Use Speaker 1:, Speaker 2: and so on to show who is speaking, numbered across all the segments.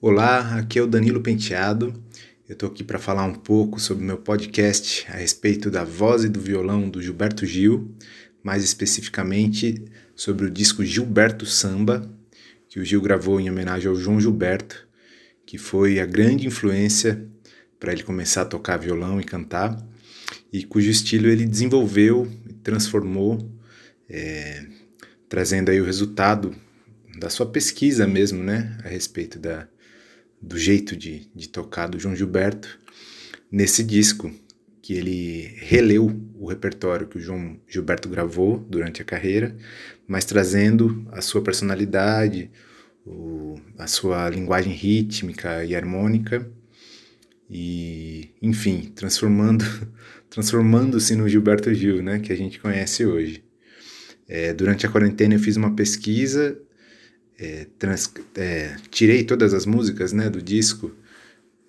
Speaker 1: Olá, aqui é o Danilo Penteado. Eu estou aqui para falar um pouco sobre meu podcast a respeito da voz e do violão do Gilberto Gil, mais especificamente sobre o disco Gilberto Samba, que o Gil gravou em homenagem ao João Gilberto, que foi a grande influência para ele começar a tocar violão e cantar, e cujo estilo ele desenvolveu e transformou, é, trazendo aí o resultado da sua pesquisa mesmo, né, a respeito da, do jeito de, de tocar do João Gilberto nesse disco, que ele releu o repertório que o João Gilberto gravou durante a carreira, mas trazendo a sua personalidade, o, a sua linguagem rítmica e harmônica, e, enfim, transformando transformando-se no Gilberto Gil, né, que a gente conhece hoje. É, durante a quarentena eu fiz uma pesquisa é, trans, é, tirei todas as músicas né, do disco,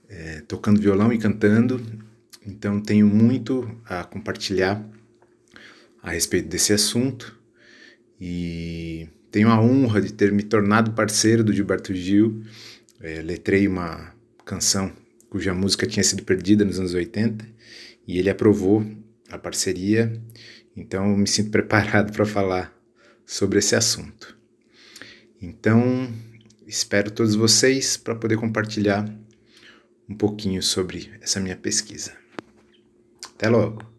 Speaker 1: é, tocando violão e cantando, então tenho muito a compartilhar a respeito desse assunto e tenho a honra de ter me tornado parceiro do Gilberto Gil. É, letrei uma canção cuja música tinha sido perdida nos anos 80 e ele aprovou a parceria, então me sinto preparado para falar sobre esse assunto. Então, espero todos vocês para poder compartilhar um pouquinho sobre essa minha pesquisa. Até logo!